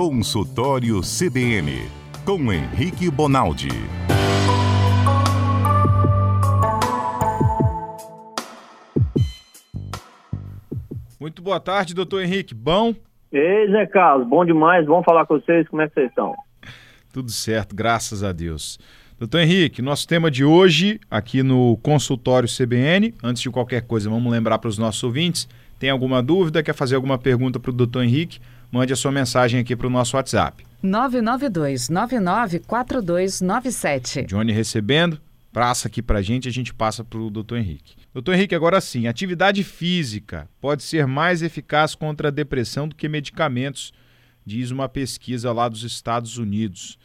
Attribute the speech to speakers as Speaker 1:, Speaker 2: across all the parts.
Speaker 1: Consultório CBN, com Henrique Bonaldi.
Speaker 2: Muito boa tarde, doutor Henrique. Bom?
Speaker 3: Ei, Zé Carlos, bom demais. Vamos falar com vocês. Como é que vocês estão?
Speaker 2: Tudo certo, graças a Deus. Doutor Henrique, nosso tema de hoje, aqui no consultório CBN, antes de qualquer coisa, vamos lembrar para os nossos ouvintes, tem alguma dúvida, quer fazer alguma pergunta para o doutor Henrique, mande a sua mensagem aqui para o nosso WhatsApp.
Speaker 4: 992-994297.
Speaker 2: Johnny recebendo, passa aqui para a gente, a gente passa para o doutor Henrique. Doutor Henrique, agora sim, atividade física pode ser mais eficaz contra a depressão do que medicamentos, diz uma pesquisa lá dos Estados Unidos.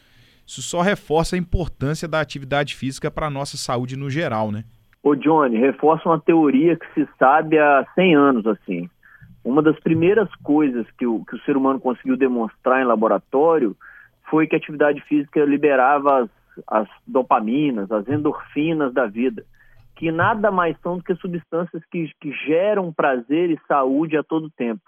Speaker 2: Isso só reforça a importância da atividade física para a nossa saúde no geral, né?
Speaker 3: Ô Johnny, reforça uma teoria que se sabe há 100 anos, assim. Uma das primeiras coisas que o, que o ser humano conseguiu demonstrar em laboratório foi que a atividade física liberava as, as dopaminas, as endorfinas da vida, que nada mais são do que substâncias que, que geram prazer e saúde a todo tempo.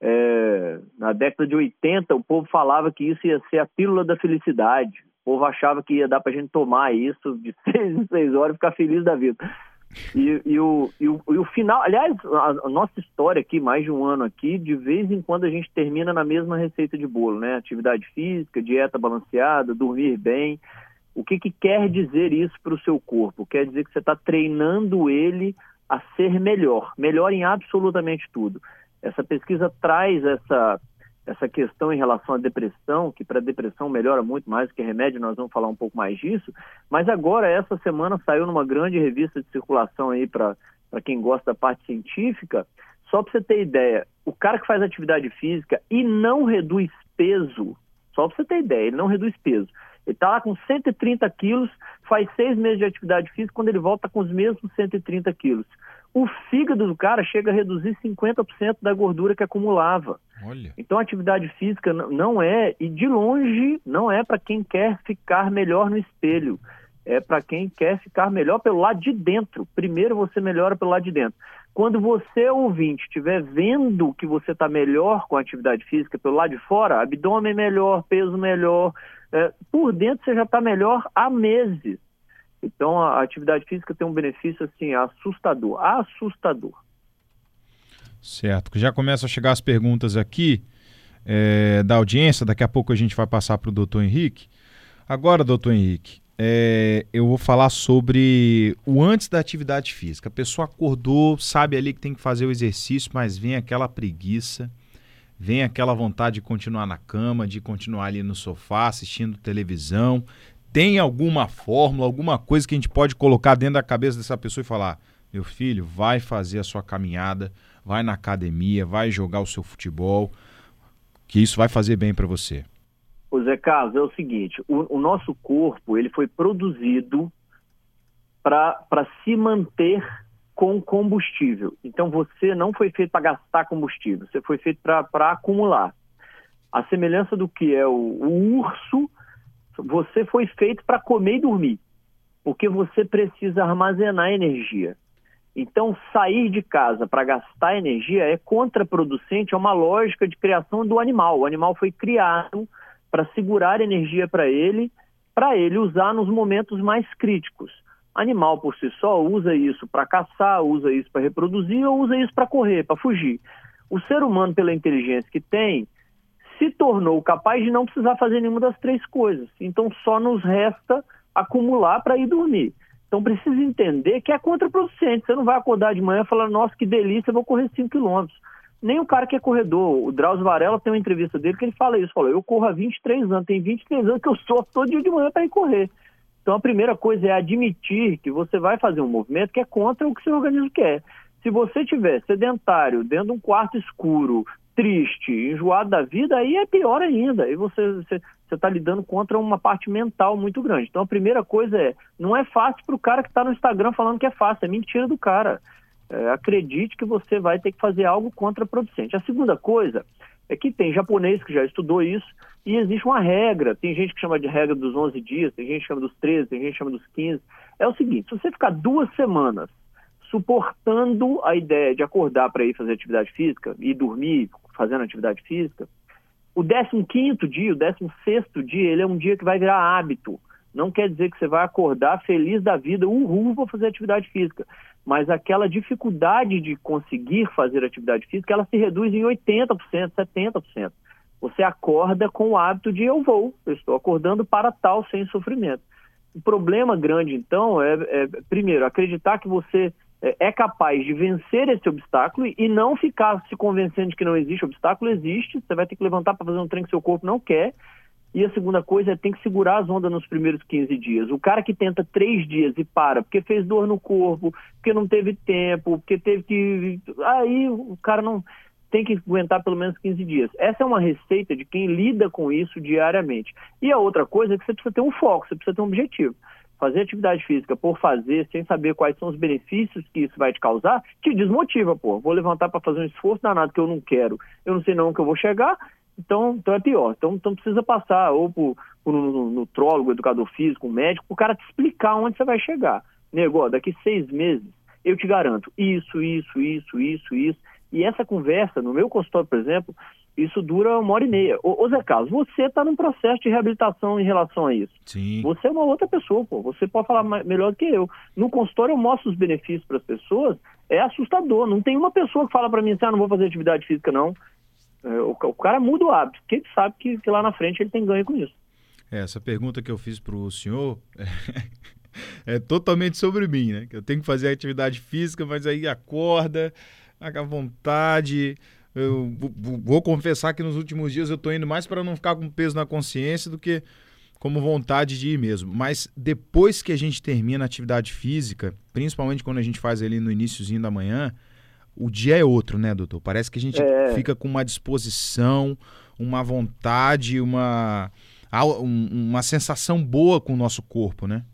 Speaker 3: É, na década de 80, o povo falava que isso ia ser a pílula da felicidade. O povo achava que ia dar para a gente tomar isso de seis em seis horas e ficar feliz da vida. E, e, o, e, o, e o final, aliás, a, nossa história aqui, mais de um ano aqui, de vez em quando a gente termina na mesma receita de bolo, né? Atividade física, dieta balanceada, dormir bem. O que, que quer dizer isso para o seu corpo? Quer dizer que você está treinando ele a ser melhor, melhor em absolutamente tudo. Essa pesquisa traz essa, essa questão em relação à depressão, que para depressão melhora muito mais que remédio, nós vamos falar um pouco mais disso. Mas agora, essa semana, saiu numa grande revista de circulação aí para quem gosta da parte científica. Só para você ter ideia, o cara que faz atividade física e não reduz peso, só para você ter ideia, ele não reduz peso. Ele está lá com 130 quilos, faz seis meses de atividade física, quando ele volta com os mesmos 130 quilos o fígado do cara chega a reduzir 50% da gordura que acumulava. Olha. Então, a atividade física não é, e de longe, não é para quem quer ficar melhor no espelho. É para quem quer ficar melhor pelo lado de dentro. Primeiro você melhora pelo lado de dentro. Quando você, ouvinte, estiver vendo que você está melhor com a atividade física pelo lado de fora, abdômen melhor, peso melhor, é, por dentro você já está melhor há meses. Então a atividade física tem um benefício assim assustador, assustador.
Speaker 2: Certo. Já começam a chegar as perguntas aqui é, da audiência. Daqui a pouco a gente vai passar para o doutor Henrique. Agora, doutor Henrique, é, eu vou falar sobre o antes da atividade física. A pessoa acordou, sabe ali que tem que fazer o exercício, mas vem aquela preguiça, vem aquela vontade de continuar na cama, de continuar ali no sofá assistindo televisão, tem alguma fórmula, alguma coisa que a gente pode colocar dentro da cabeça dessa pessoa e falar: meu filho, vai fazer a sua caminhada, vai na academia, vai jogar o seu futebol, que isso vai fazer bem para você.
Speaker 3: O Zé Carlos, é o seguinte: o, o nosso corpo ele foi produzido para se manter com combustível. Então você não foi feito para gastar combustível, você foi feito para acumular. A semelhança do que é o, o urso você foi feito para comer e dormir, porque você precisa armazenar energia. Então, sair de casa para gastar energia é contraproducente, é uma lógica de criação do animal. O animal foi criado para segurar energia para ele, para ele usar nos momentos mais críticos. Animal por si só usa isso para caçar, usa isso para reproduzir ou usa isso para correr, para fugir. O ser humano, pela inteligência que tem, se tornou capaz de não precisar fazer nenhuma das três coisas. Então só nos resta acumular para ir dormir. Então precisa entender que é contraproducente. Você não vai acordar de manhã e falar, nossa, que delícia, vou correr 5 quilômetros. Nem o cara que é corredor. O Drauzio Varela tem uma entrevista dele que ele fala isso. Falou, eu corro há 23 anos, tem 23 anos que eu sofro todo dia de manhã para ir correr. Então a primeira coisa é admitir que você vai fazer um movimento que é contra o que seu organismo quer. Se você tiver sedentário, dentro de um quarto escuro, triste, enjoado da vida, aí é pior ainda. Aí você está lidando contra uma parte mental muito grande. Então a primeira coisa é, não é fácil para o cara que está no Instagram falando que é fácil, é mentira do cara. É, acredite que você vai ter que fazer algo contraproducente. A segunda coisa é que tem japonês que já estudou isso e existe uma regra. Tem gente que chama de regra dos 11 dias, tem gente que chama dos 13, tem gente que chama dos 15. É o seguinte, se você ficar duas semanas suportando a ideia de acordar para ir fazer atividade física e dormir fazendo atividade física, O 15 dia, o 16 dia, ele é um dia que vai virar hábito. Não quer dizer que você vai acordar feliz da vida, uhul, vou fazer atividade física. Mas aquela dificuldade de conseguir fazer atividade física, ela se reduz em 80%, 70%. Você acorda com o hábito de eu vou, eu estou acordando para tal sem sofrimento. O problema grande, então, é, é primeiro, acreditar que você é, é capaz de vencer esse obstáculo e não ficar se convencendo de que não existe obstáculo, existe, você vai ter que levantar para fazer um trem que seu corpo não quer. E a segunda coisa é tem que segurar as ondas nos primeiros 15 dias. O cara que tenta três dias e para, porque fez dor no corpo, porque não teve tempo, porque teve que. Aí o cara não tem que aguentar pelo menos 15 dias. Essa é uma receita de quem lida com isso diariamente. E a outra coisa é que você precisa ter um foco, você precisa ter um objetivo fazer atividade física por fazer, sem saber quais são os benefícios que isso vai te causar, te desmotiva, pô. Vou levantar para fazer um esforço danado que eu não quero, eu não sei não que eu vou chegar, então, então é pior. Então, então precisa passar ou por, por um nutrólogo, educador físico, um médico, o cara te explicar onde você vai chegar. Nego, daqui seis meses, eu te garanto, isso, isso, isso, isso, isso. E essa conversa, no meu consultório, por exemplo, isso dura uma hora e meia. Ô, ô Zé Carlos, você está num processo de reabilitação em relação a isso.
Speaker 2: Sim.
Speaker 3: Você é uma outra pessoa, pô. Você pode falar mais, melhor do que eu. No consultório eu mostro os benefícios para as pessoas, é assustador. Não tem uma pessoa que fala para mim assim, ah, não vou fazer atividade física, não. É, o, o, cara muda o hábito, porque ele sabe que, que, lá na frente ele tem ganho com isso.
Speaker 2: É, essa pergunta que eu fiz para o senhor é, totalmente sobre mim, né? Que eu tenho que fazer atividade física, mas aí acorda, a vontade eu vou confessar que nos últimos dias eu estou indo mais para não ficar com peso na consciência do que como vontade de ir mesmo. Mas depois que a gente termina a atividade física, principalmente quando a gente faz ali no iníciozinho da manhã, o dia é outro, né, doutor? Parece que a gente é. fica com uma disposição, uma vontade, uma, uma sensação boa com o nosso corpo, né?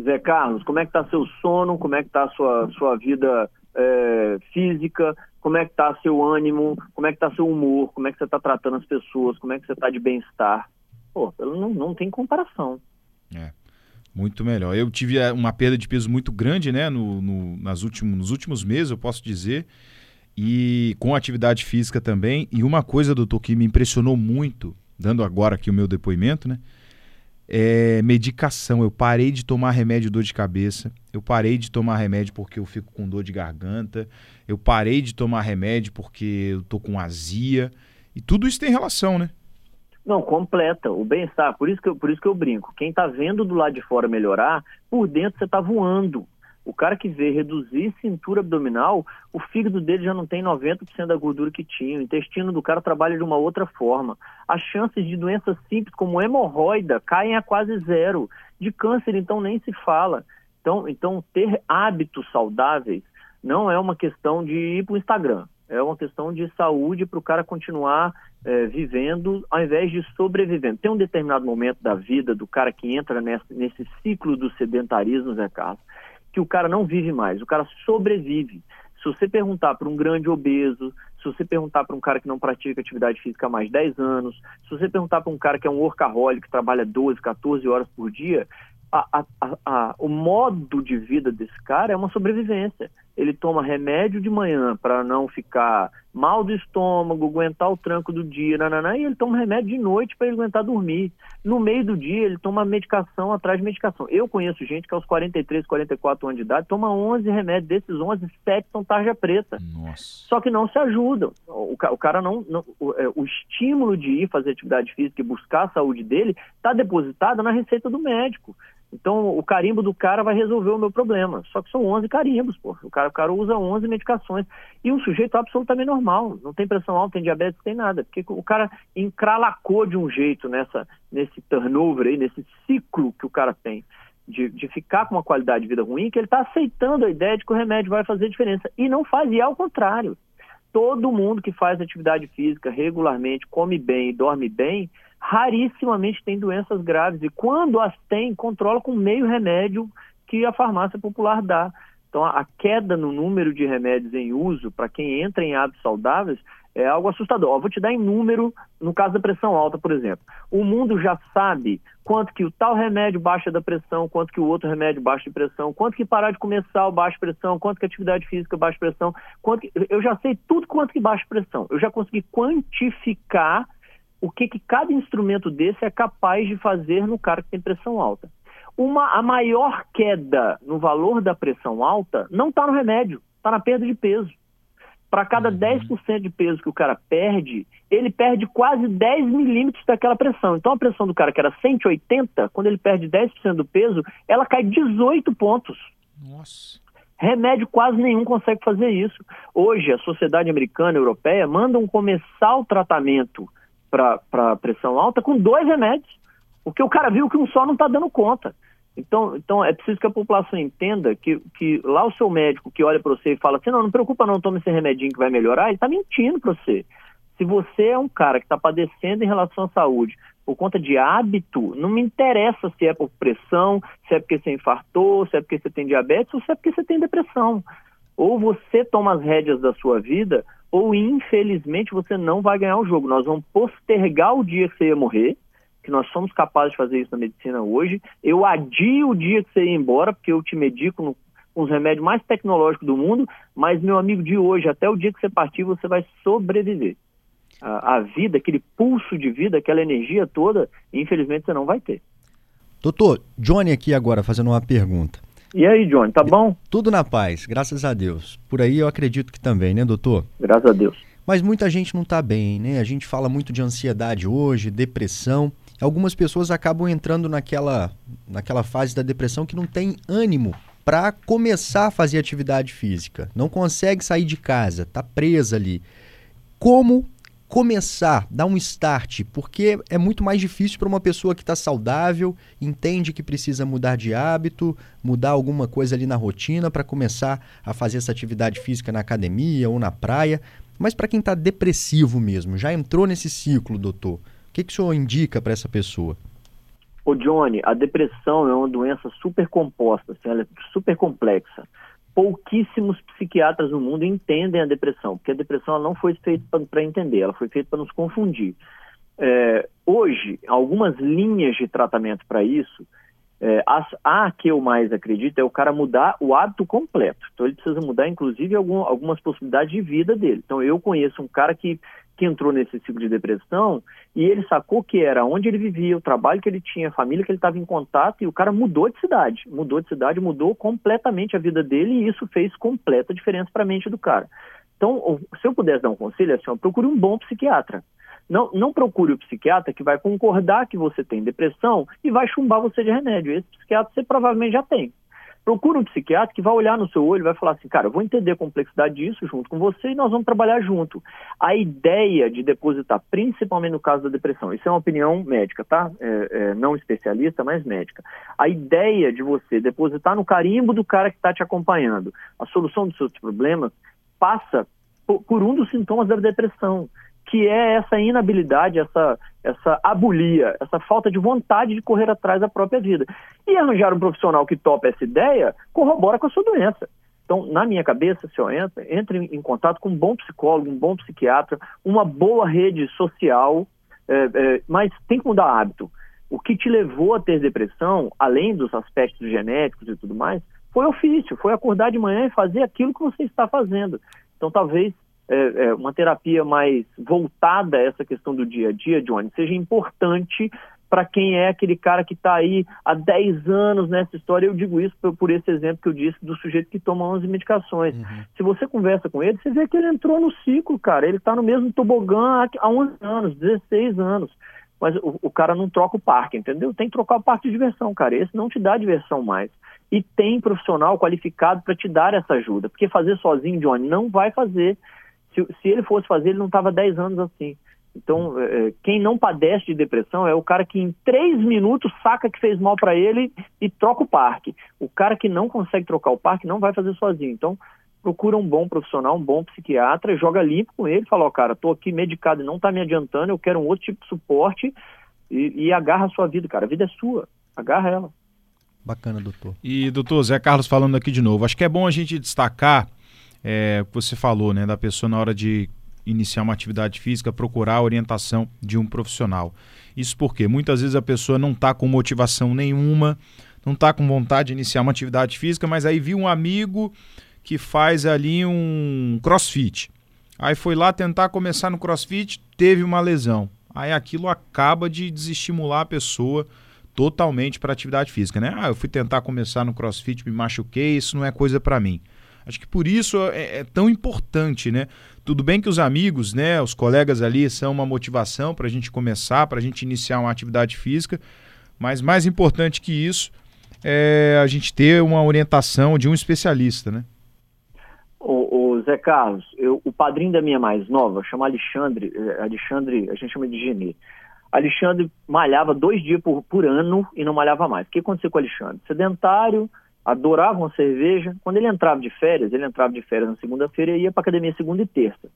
Speaker 3: Zé Carlos, como é que tá seu sono? Como é que tá a sua, sua vida é, física? Como é que está seu ânimo, como é que está seu humor, como é que você está tratando as pessoas, como é que você está de bem-estar. Pô, não, não tem comparação.
Speaker 2: É, muito melhor. Eu tive é, uma perda de peso muito grande, né, no, no, nas últimos, nos últimos meses, eu posso dizer, e com atividade física também. E uma coisa, doutor, que me impressionou muito, dando agora aqui o meu depoimento, né, é medicação. Eu parei de tomar remédio dor de cabeça. Eu parei de tomar remédio porque eu fico com dor de garganta. Eu parei de tomar remédio porque eu tô com azia. E tudo isso tem relação, né?
Speaker 3: Não, completa. O bem-estar, por, isso que por isso que eu brinco. Quem está vendo do lado de fora melhorar, por dentro você está voando. O cara que vê reduzir cintura abdominal, o fígado dele já não tem 90% da gordura que tinha. O intestino do cara trabalha de uma outra forma. As chances de doenças simples como hemorroida caem a quase zero. De câncer, então, nem se fala. Então, então ter hábitos saudáveis não é uma questão de ir para o Instagram. É uma questão de saúde para o cara continuar é, vivendo ao invés de sobrevivendo. Tem um determinado momento da vida do cara que entra nesse, nesse ciclo do sedentarismo, Zé Carlos, que o cara não vive mais, o cara sobrevive. Se você perguntar para um grande obeso, se você perguntar para um cara que não pratica atividade física há mais de 10 anos, se você perguntar para um cara que é um workaholic, que trabalha 12, 14 horas por dia, a, a, a, o modo de vida desse cara é uma sobrevivência. Ele toma remédio de manhã para não ficar mal do estômago, aguentar o tranco do dia, nananá, e ele toma remédio de noite para ele aguentar dormir. No meio do dia, ele toma medicação atrás de medicação. Eu conheço gente que aos 43, 44 anos de idade toma 11 remédios, desses 11, 7 são tarja preta.
Speaker 2: Nossa.
Speaker 3: Só que não se ajudam. O, o cara não. não o, é, o, estímulo de ir fazer atividade física e buscar a saúde dele está depositado na receita do médico. Então, o carimbo do cara vai resolver o meu problema. Só que são 11 carimbos, pô. O cara, o cara usa 11 medicações. E um sujeito absolutamente normal. Não tem pressão alta, tem diabetes, tem nada. Porque o cara encralacou de um jeito nessa, nesse turnover aí, nesse ciclo que o cara tem. De, de ficar com uma qualidade de vida ruim, que ele está aceitando a ideia de que o remédio vai fazer diferença. E não faz, e é ao contrário. Todo mundo que faz atividade física regularmente, come bem e dorme bem, rarissimamente tem doenças graves e quando as tem, controla com meio remédio que a farmácia popular dá. Então, a queda no número de remédios em uso para quem entra em hábitos saudáveis é algo assustador. Eu vou te dar em número, no caso da pressão alta, por exemplo. O mundo já sabe quanto que o tal remédio baixa da pressão, quanto que o outro remédio baixa de pressão, quanto que parar de comer sal baixa pressão, quanto que atividade física baixa pressão, quanto que... eu já sei tudo quanto que baixa pressão. Eu já consegui quantificar o que, que cada instrumento desse é capaz de fazer no cara que tem pressão alta. Uma, a maior queda no valor da pressão alta não está no remédio, está na perda de peso. Para cada 10% uhum. de peso que o cara perde, ele perde quase 10 milímetros daquela pressão. Então a pressão do cara que era 180, quando ele perde 10% do peso, ela cai 18 pontos.
Speaker 2: Nossa.
Speaker 3: Remédio quase nenhum consegue fazer isso. Hoje, a sociedade americana e europeia mandam começar o tratamento para pressão alta com dois remédios, porque o cara viu que um só não está dando conta. Então, então é preciso que a população entenda que, que lá o seu médico que olha para você e fala assim, não, não preocupa não, tome esse remedinho que vai melhorar, ele está mentindo para você. Se você é um cara que está padecendo em relação à saúde por conta de hábito, não me interessa se é por pressão, se é porque você infartou, se é porque você tem diabetes ou se é porque você tem depressão. Ou você toma as rédeas da sua vida, ou infelizmente você não vai ganhar o jogo. Nós vamos postergar o dia que você ia morrer, que nós somos capazes de fazer isso na medicina hoje. Eu adio o dia que você ia embora, porque eu te medico no, com os remédios mais tecnológicos do mundo, mas, meu amigo, de hoje até o dia que você partir, você vai sobreviver. A, a vida, aquele pulso de vida, aquela energia toda, infelizmente você não vai ter.
Speaker 5: Doutor, Johnny aqui agora fazendo uma pergunta.
Speaker 3: E aí, Johnny, tá bom?
Speaker 5: Tudo na paz, graças a Deus. Por aí eu acredito que também, né, doutor?
Speaker 3: Graças a Deus.
Speaker 5: Mas muita gente não tá bem, né? A gente fala muito de ansiedade hoje, depressão. Algumas pessoas acabam entrando naquela, naquela fase da depressão que não tem ânimo para começar a fazer atividade física. Não consegue sair de casa, tá presa ali. Como começar, dar um start, porque é muito mais difícil para uma pessoa que está saudável, entende que precisa mudar de hábito, mudar alguma coisa ali na rotina para começar a fazer essa atividade física na academia ou na praia. Mas para quem está depressivo mesmo, já entrou nesse ciclo, doutor, o que, que o senhor indica para essa pessoa?
Speaker 3: Ô Johnny, a depressão é uma doença super composta, assim, ela é super complexa pouquíssimos psiquiatras no mundo entendem a depressão, porque a depressão não foi feita para entender, ela foi feita para nos confundir. É, hoje, algumas linhas de tratamento para isso, é, as, a que eu mais acredito é o cara mudar o hábito completo. Então ele precisa mudar, inclusive, algum, algumas possibilidades de vida dele. Então eu conheço um cara que que entrou nesse ciclo de depressão e ele sacou que era onde ele vivia, o trabalho que ele tinha, a família que ele estava em contato e o cara mudou de cidade, mudou de cidade, mudou completamente a vida dele e isso fez completa diferença para a mente do cara. Então, se eu pudesse dar um conselho, é assim, ó, procure um bom psiquiatra. Não, não procure o psiquiatra que vai concordar que você tem depressão e vai chumbar você de remédio. Esse psiquiatra você provavelmente já tem. Procura um psiquiatra que vai olhar no seu olho e vai falar assim, cara, eu vou entender a complexidade disso junto com você e nós vamos trabalhar junto. A ideia de depositar, principalmente no caso da depressão, isso é uma opinião médica, tá? É, é, não especialista, mas médica. A ideia de você depositar no carimbo do cara que está te acompanhando a solução dos seus problemas passa por, por um dos sintomas da depressão, que é essa inabilidade, essa, essa abulia, essa falta de vontade de correr atrás da própria vida. E arranjar um profissional que topa essa ideia corrobora com a sua doença. Então, na minha cabeça, se eu entra, entre em contato com um bom psicólogo, um bom psiquiatra, uma boa rede social, é, é, mas tem que mudar hábito. O que te levou a ter depressão, além dos aspectos genéticos e tudo mais, foi ofício, foi acordar de manhã e fazer aquilo que você está fazendo. Então, talvez é, é, uma terapia mais voltada a essa questão do dia a dia, Johnny, seja importante para quem é aquele cara que está aí há 10 anos nessa história. Eu digo isso por, por, esse exemplo que eu disse do sujeito que toma 11 medicações. Uhum. Se você conversa com ele, você vê que ele entrou no ciclo, cara. Ele está no mesmo tobogã há 11 anos, 16 anos. Mas o, o, cara não troca o parque, entendeu? Tem que trocar o parque de diversão, cara. Esse não te dá diversão mais. E tem profissional qualificado para te dar essa ajuda. Porque fazer sozinho, Johnny, não vai fazer. Se, se ele fosse fazer, ele não estava 10 anos assim. Então, é, é, quem não padece de depressão é o cara que em três minutos saca que fez mal para ele e troca o parque. O cara que não consegue trocar o parque não vai fazer sozinho. Então, procura um bom profissional, um bom psiquiatra, joga limpo com ele, fala, ó, oh, cara, tô aqui medicado e não tá me adiantando, eu quero um outro tipo de suporte e, e agarra a sua vida, cara. A vida é sua, agarra ela.
Speaker 5: Bacana, doutor.
Speaker 2: E, doutor, Zé Carlos falando aqui de novo, acho que é bom a gente destacar é, você falou, né, da pessoa na hora de iniciar uma atividade física, procurar a orientação de um profissional. Isso porque muitas vezes a pessoa não está com motivação nenhuma, não está com vontade de iniciar uma atividade física, mas aí viu um amigo que faz ali um crossfit. Aí foi lá tentar começar no crossfit, teve uma lesão. aí aquilo acaba de desestimular a pessoa totalmente para atividade física, né? Ah, eu fui tentar começar no CrossFit, me machuquei, isso não é coisa para mim. Acho que por isso é, é, tão importante, né? Tudo bem que os amigos, né, os colegas ali são uma motivação para a gente começar, para a gente iniciar uma atividade física, mas mais importante que isso é a gente ter uma orientação de um especialista, né?
Speaker 3: O, Zé Carlos, eu, o padrinho da minha mais nova chama Alexandre, é, Alexandre, a gente chama de Genê. Alexandre malhava dois dias por, por ano e não malhava mais. O que aconteceu com o Alexandre? Sedentário, adorava uma cerveja. Quando ele entrava de férias, ele entrava de férias na segunda-feira e ia para academia segunda e terça.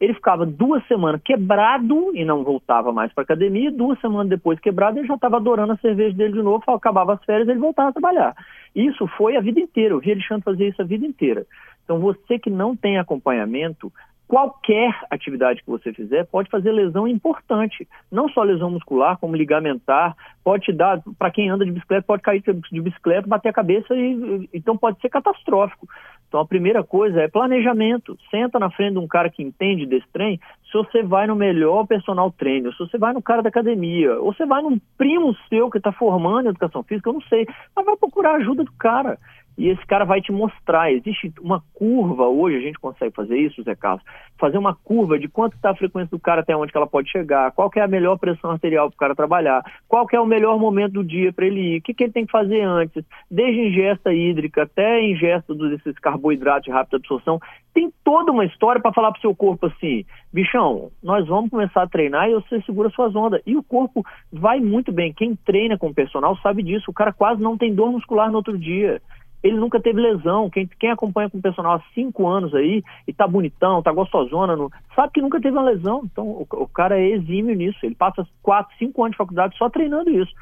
Speaker 3: Ele ficava duas semanas quebrado e não voltava mais para academia. Duas semanas depois quebrado, ele já estava adorando a cerveja dele de novo. Acabava as férias, ele voltava a trabalhar. Isso foi a vida inteira. Eu vi Alexandre fazer isso a vida inteira. Então, você que não tem acompanhamento, qualquer atividade que você fizer pode fazer lesão importante. Não só lesão muscular, como ligamentar, pode te dar, para quem anda de bicicleta, pode cair de bicicleta, bater a cabeça e então pode ser catastrófico. Então a primeira coisa é planejamento. Senta na frente de um cara que entende desse trem, se você vai no melhor personal trainer, se você vai no cara da academia, ou você vai num primo seu que está formando em educação física, eu não sei, mas vai procurar ajuda do cara e esse cara vai te mostrar. Existe uma curva, hoje a gente consegue fazer isso, Zé Carlos, fazer uma curva de quanto está a frequência do cara até onde ela pode chegar, qual é a melhor pressão arterial para o cara trabalhar, qual é o melhor momento do dia para ele ir, o que, que ele tem que fazer antes, desde ingesta hídrica até ingesta desses carboidratos de rápida absorção. Tem toda uma história para falar para o seu corpo assim, bichão, nós vamos começar a treinar e você segura suas ondas. E o corpo vai muito bem. Quem treina com o personal sabe disso. O cara quase não tem dor muscular no outro dia ele nunca teve lesão. Quem, quem acompanha com o personal há cinco anos aí e tá bonitão, tá gostosona, sabe que nunca teve uma lesão. Então o, o, cara é exímio nisso. Ele passa quatro, cinco anos de faculdade só treinando isso.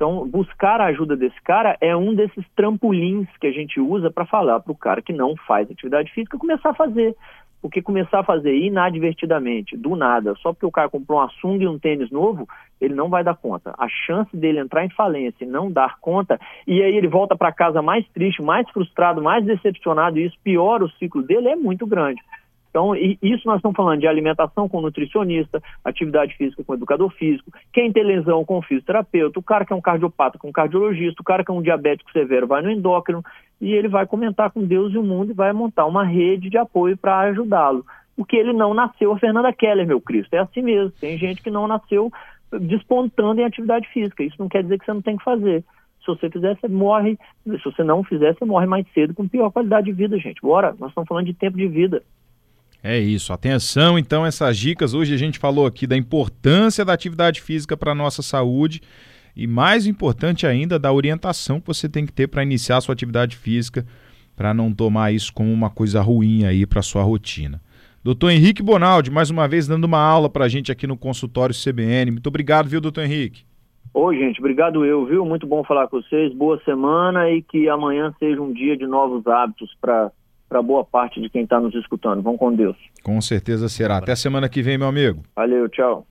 Speaker 3: Então, buscar a ajuda desse cara é um desses trampolins que a gente usa para falar para o cara que não faz atividade física começar a fazer. Porque começar a fazer inadvertidamente, do nada, só porque o cara comprou uma sunga e um tênis novo, ele não vai dar conta. A chance dele entrar em falência e não dar conta, e aí ele volta para casa mais triste, mais frustrado, mais decepcionado, e isso piora o ciclo dele, é muito grande. Então, isso nós estamos falando de alimentação com nutricionista, atividade física com educador físico, quem tem lesão com fisioterapeuta, o cara que é um cardiopata com cardiologista, o cara que é um diabético severo vai no endócrino, e ele vai comentar com Deus e o mundo e vai montar uma rede de apoio para ajudá-lo. Porque ele não nasceu a Fernanda Keller, meu Cristo. É assim mesmo. Tem gente que não nasceu despontando em atividade física. Isso não quer dizer que você não tem que fazer. Se você fizer, você morre. Se você não fizer, você morre mais cedo com pior qualidade de vida, gente. Bora, nós estamos falando de tempo de vida.
Speaker 2: É isso. Atenção, então, essas dicas. Hoje a gente falou aqui da importância da atividade física para a nossa saúde e, mais importante ainda, da orientação que você tem que ter para iniciar a sua atividade física, para não tomar isso como uma coisa ruim aí para sua rotina. Doutor Henrique Bonaldi, mais uma vez dando uma aula para a gente aqui no consultório CBN. Muito obrigado, viu, doutor Henrique?
Speaker 3: Oi, gente, obrigado eu, viu? Muito bom falar com vocês. Boa semana e que amanhã seja um dia de novos hábitos para para boa parte de quem está nos escutando. Vão com Deus.
Speaker 2: Com certeza será. Até semana que vem, meu amigo.
Speaker 3: Valeu, tchau.